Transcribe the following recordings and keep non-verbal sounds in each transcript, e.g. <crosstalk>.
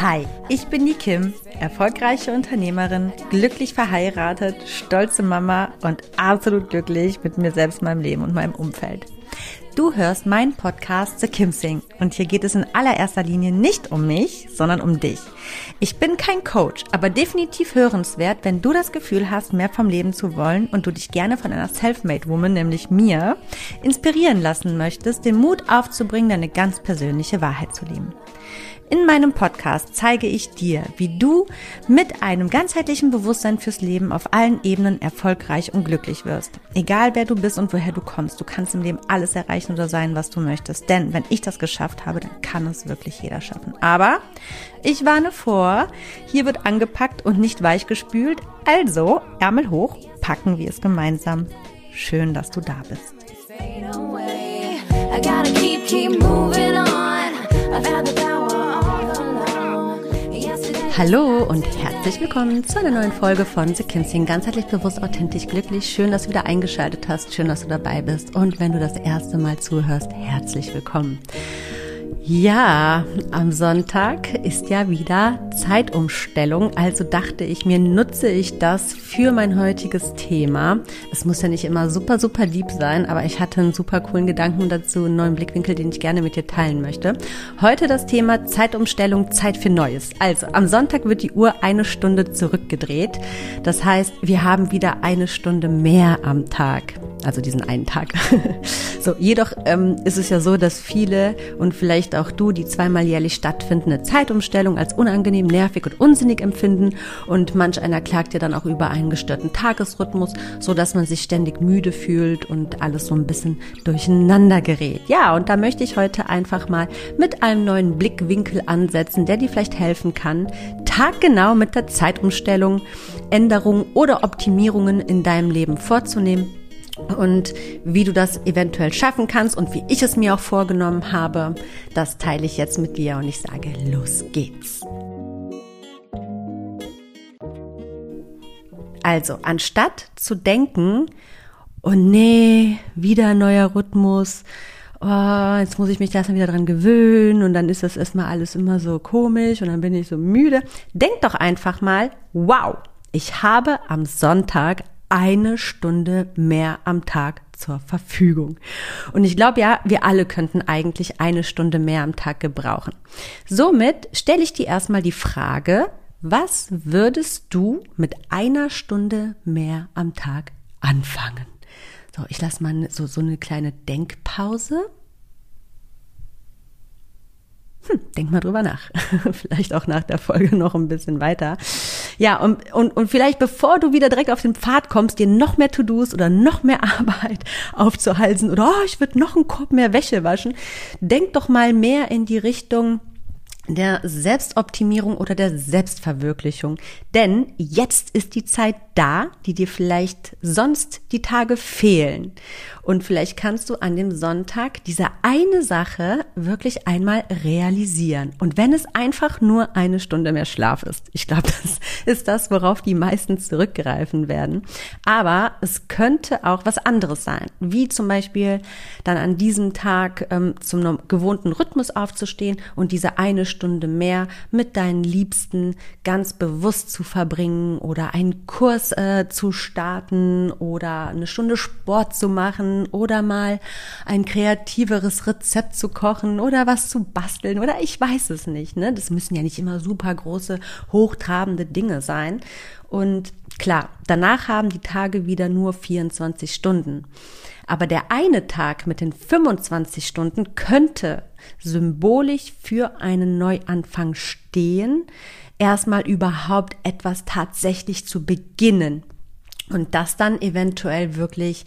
Hi, ich bin die Kim, erfolgreiche Unternehmerin, glücklich verheiratet, stolze Mama und absolut glücklich mit mir selbst, meinem Leben und meinem Umfeld. Du hörst meinen Podcast The Kim Sing und hier geht es in allererster Linie nicht um mich, sondern um dich. Ich bin kein Coach, aber definitiv hörenswert, wenn du das Gefühl hast, mehr vom Leben zu wollen und du dich gerne von einer Selfmade Woman, nämlich mir, inspirieren lassen möchtest, den Mut aufzubringen, deine ganz persönliche Wahrheit zu leben. In meinem Podcast zeige ich dir, wie du mit einem ganzheitlichen Bewusstsein fürs Leben auf allen Ebenen erfolgreich und glücklich wirst. Egal wer du bist und woher du kommst, du kannst im Leben alles erreichen oder sein, was du möchtest. Denn wenn ich das geschafft habe, dann kann es wirklich jeder schaffen. Aber ich warne vor, hier wird angepackt und nicht weichgespült. Also Ärmel hoch, packen wir es gemeinsam. Schön, dass du da bist. I gotta keep, keep Hallo und herzlich willkommen zu einer neuen Folge von The Kinsing. Ganzheitlich bewusst, authentisch, glücklich. Schön, dass du wieder eingeschaltet hast. Schön, dass du dabei bist. Und wenn du das erste Mal zuhörst, herzlich willkommen. Ja, am Sonntag ist ja wieder Zeitumstellung, also dachte ich mir, nutze ich das für mein heutiges Thema. Es muss ja nicht immer super, super lieb sein, aber ich hatte einen super coolen Gedanken dazu, einen neuen Blickwinkel, den ich gerne mit dir teilen möchte. Heute das Thema Zeitumstellung, Zeit für Neues. Also, am Sonntag wird die Uhr eine Stunde zurückgedreht. Das heißt, wir haben wieder eine Stunde mehr am Tag also diesen einen Tag. <laughs> so, jedoch ähm, ist es ja so, dass viele und vielleicht auch du die zweimal jährlich stattfindende Zeitumstellung als unangenehm, nervig und unsinnig empfinden und manch einer klagt ja dann auch über einen gestörten Tagesrhythmus, so dass man sich ständig müde fühlt und alles so ein bisschen durcheinander gerät. Ja, und da möchte ich heute einfach mal mit einem neuen Blickwinkel ansetzen, der dir vielleicht helfen kann, taggenau mit der Zeitumstellung Änderungen oder Optimierungen in deinem Leben vorzunehmen und wie du das eventuell schaffen kannst und wie ich es mir auch vorgenommen habe, das teile ich jetzt mit dir und ich sage, los geht's. Also, anstatt zu denken, oh nee, wieder neuer Rhythmus, oh, jetzt muss ich mich erstmal wieder dran gewöhnen und dann ist das erstmal alles immer so komisch und dann bin ich so müde. Denk doch einfach mal, wow, ich habe am Sonntag eine Stunde mehr am Tag zur Verfügung. Und ich glaube ja, wir alle könnten eigentlich eine Stunde mehr am Tag gebrauchen. Somit stelle ich dir erstmal die Frage, was würdest du mit einer Stunde mehr am Tag anfangen? So, ich lasse mal so, so eine kleine Denkpause. Hm, denk mal drüber nach. <laughs> Vielleicht auch nach der Folge noch ein bisschen weiter. Ja, und, und, und vielleicht bevor du wieder direkt auf den Pfad kommst, dir noch mehr To-Dos oder noch mehr <laughs> Arbeit aufzuhalsen oder oh, ich würde noch einen Korb mehr Wäsche waschen, denk doch mal mehr in die Richtung, der Selbstoptimierung oder der Selbstverwirklichung. Denn jetzt ist die Zeit da, die dir vielleicht sonst die Tage fehlen. Und vielleicht kannst du an dem Sonntag diese eine Sache wirklich einmal realisieren. Und wenn es einfach nur eine Stunde mehr Schlaf ist. Ich glaube, <laughs> das ist das, worauf die meisten zurückgreifen werden. Aber es könnte auch was anderes sein. Wie zum Beispiel dann an diesem Tag ähm, zum gewohnten Rhythmus aufzustehen und diese eine Stunde mehr mit deinen Liebsten ganz bewusst zu verbringen oder einen Kurs äh, zu starten oder eine Stunde Sport zu machen oder mal ein kreativeres Rezept zu kochen oder was zu basteln oder ich weiß es nicht. Ne? Das müssen ja nicht immer super große, hochtrabende Dinge sein. Und klar, danach haben die Tage wieder nur 24 Stunden. Aber der eine Tag mit den 25 Stunden könnte symbolisch für einen Neuanfang stehen, erstmal überhaupt etwas tatsächlich zu beginnen. Und das dann eventuell wirklich,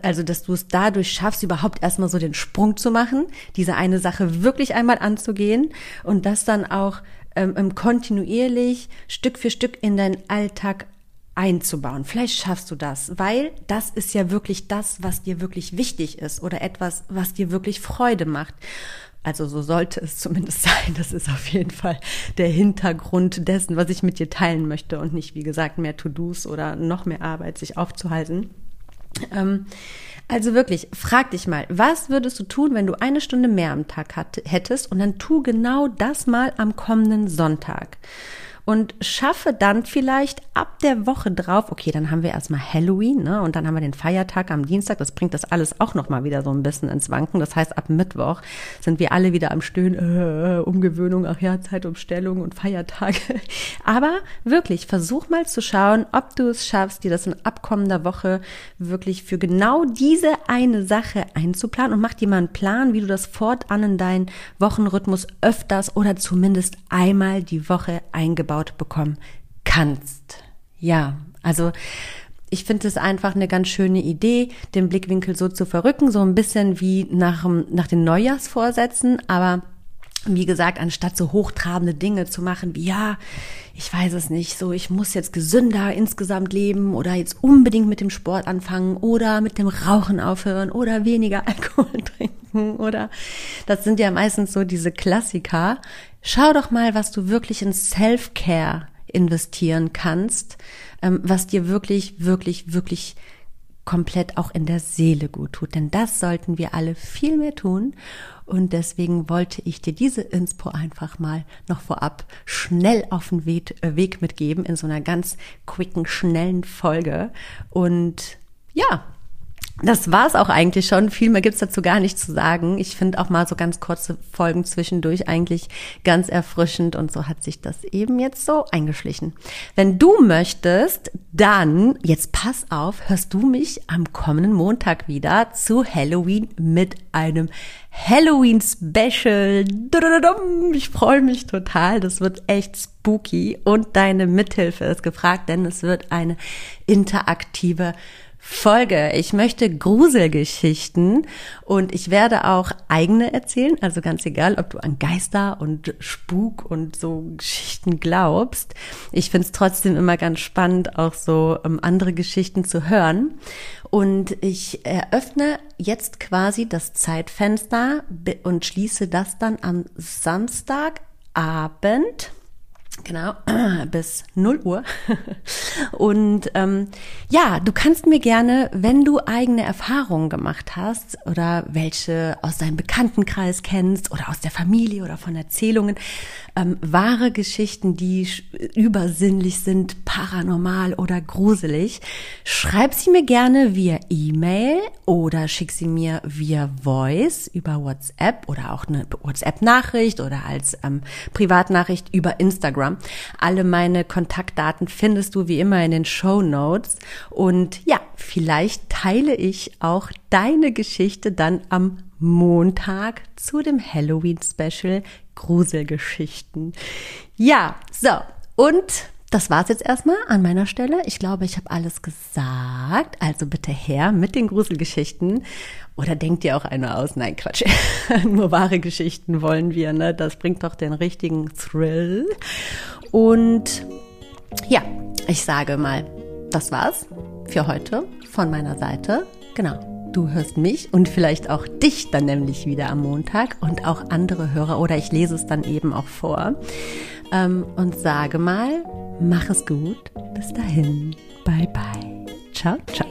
also dass du es dadurch schaffst, überhaupt erstmal so den Sprung zu machen, diese eine Sache wirklich einmal anzugehen und das dann auch ähm, kontinuierlich Stück für Stück in deinen Alltag einzubauen. Vielleicht schaffst du das, weil das ist ja wirklich das, was dir wirklich wichtig ist oder etwas, was dir wirklich Freude macht. Also so sollte es zumindest <laughs> sein. Das ist auf jeden Fall der Hintergrund dessen, was ich mit dir teilen möchte und nicht, wie gesagt, mehr To-Dos oder noch mehr Arbeit sich aufzuhalten. Ähm, also wirklich, frag dich mal, was würdest du tun, wenn du eine Stunde mehr am Tag hat, hättest und dann tu genau das mal am kommenden Sonntag und schaffe dann vielleicht ab der Woche drauf, okay, dann haben wir erstmal Halloween, ne, und dann haben wir den Feiertag am Dienstag, das bringt das alles auch nochmal wieder so ein bisschen ins Wanken. Das heißt, ab Mittwoch sind wir alle wieder am Stöhnen, äh, Umgewöhnung, ach ja, Zeitumstellung und Feiertage. <laughs> Aber wirklich, versuch mal zu schauen, ob du es schaffst, dir das in abkommender Woche wirklich für genau diese eine Sache einzuplanen und mach dir mal einen Plan, wie du das fortan in deinen Wochenrhythmus öfters oder zumindest einmal die Woche eingebaut eingebaut bekommen kannst. Ja, also ich finde es einfach eine ganz schöne Idee, den Blickwinkel so zu verrücken, so ein bisschen wie nach, nach den Neujahrsvorsätzen, aber wie gesagt, anstatt so hochtrabende Dinge zu machen, wie ja, ich weiß es nicht, so ich muss jetzt gesünder insgesamt leben oder jetzt unbedingt mit dem Sport anfangen oder mit dem Rauchen aufhören oder weniger <laughs> Alkohol trinken oder das sind ja meistens so diese Klassiker, Schau doch mal, was du wirklich in Self-Care investieren kannst, ähm, was dir wirklich, wirklich, wirklich komplett auch in der Seele gut tut. Denn das sollten wir alle viel mehr tun. Und deswegen wollte ich dir diese Inspo einfach mal noch vorab schnell auf den Weg, äh, Weg mitgeben in so einer ganz quicken, schnellen Folge. Und ja, das war's auch eigentlich schon. Viel mehr gibt's dazu gar nicht zu sagen. Ich finde auch mal so ganz kurze Folgen zwischendurch eigentlich ganz erfrischend und so hat sich das eben jetzt so eingeschlichen. Wenn du möchtest, dann, jetzt pass auf, hörst du mich am kommenden Montag wieder zu Halloween mit einem Halloween Special. Ich freue mich total. Das wird echt spooky und deine Mithilfe ist gefragt, denn es wird eine interaktive Folge. Ich möchte Gruselgeschichten und ich werde auch eigene erzählen, also ganz egal, ob du an Geister und Spuk und so Geschichten glaubst. Ich finde es trotzdem immer ganz spannend, auch so ähm, andere Geschichten zu hören. Und ich eröffne jetzt quasi das Zeitfenster und schließe das dann am Samstagabend Genau, <clears throat> bis 0 Uhr. <laughs> Und ähm, ja, du kannst mir gerne, wenn du eigene Erfahrungen gemacht hast oder welche aus deinem Bekanntenkreis kennst oder aus der Familie oder von Erzählungen, ähm, wahre Geschichten, die übersinnlich sind, paranormal oder gruselig, schreib sie mir gerne via E-Mail oder schick sie mir via Voice über WhatsApp oder auch eine WhatsApp-Nachricht oder als ähm, Privatnachricht über Instagram. Instagram. Alle meine Kontaktdaten findest du wie immer in den Show Notes. Und ja, vielleicht teile ich auch deine Geschichte dann am Montag zu dem Halloween Special Gruselgeschichten. Ja, so. Und das war's jetzt erstmal an meiner Stelle. Ich glaube, ich habe alles gesagt. Also bitte her mit den Gruselgeschichten. Oder denkt ihr auch eine aus? Nein, Quatsch. <laughs> Nur wahre Geschichten wollen wir, ne? Das bringt doch den richtigen Thrill. Und ja, ich sage mal, das war's für heute von meiner Seite. Genau. Du hörst mich und vielleicht auch dich dann nämlich wieder am Montag und auch andere Hörer oder ich lese es dann eben auch vor. Ähm, und sage mal, Mach es gut. Bis dahin. Bye bye. Ciao, ciao.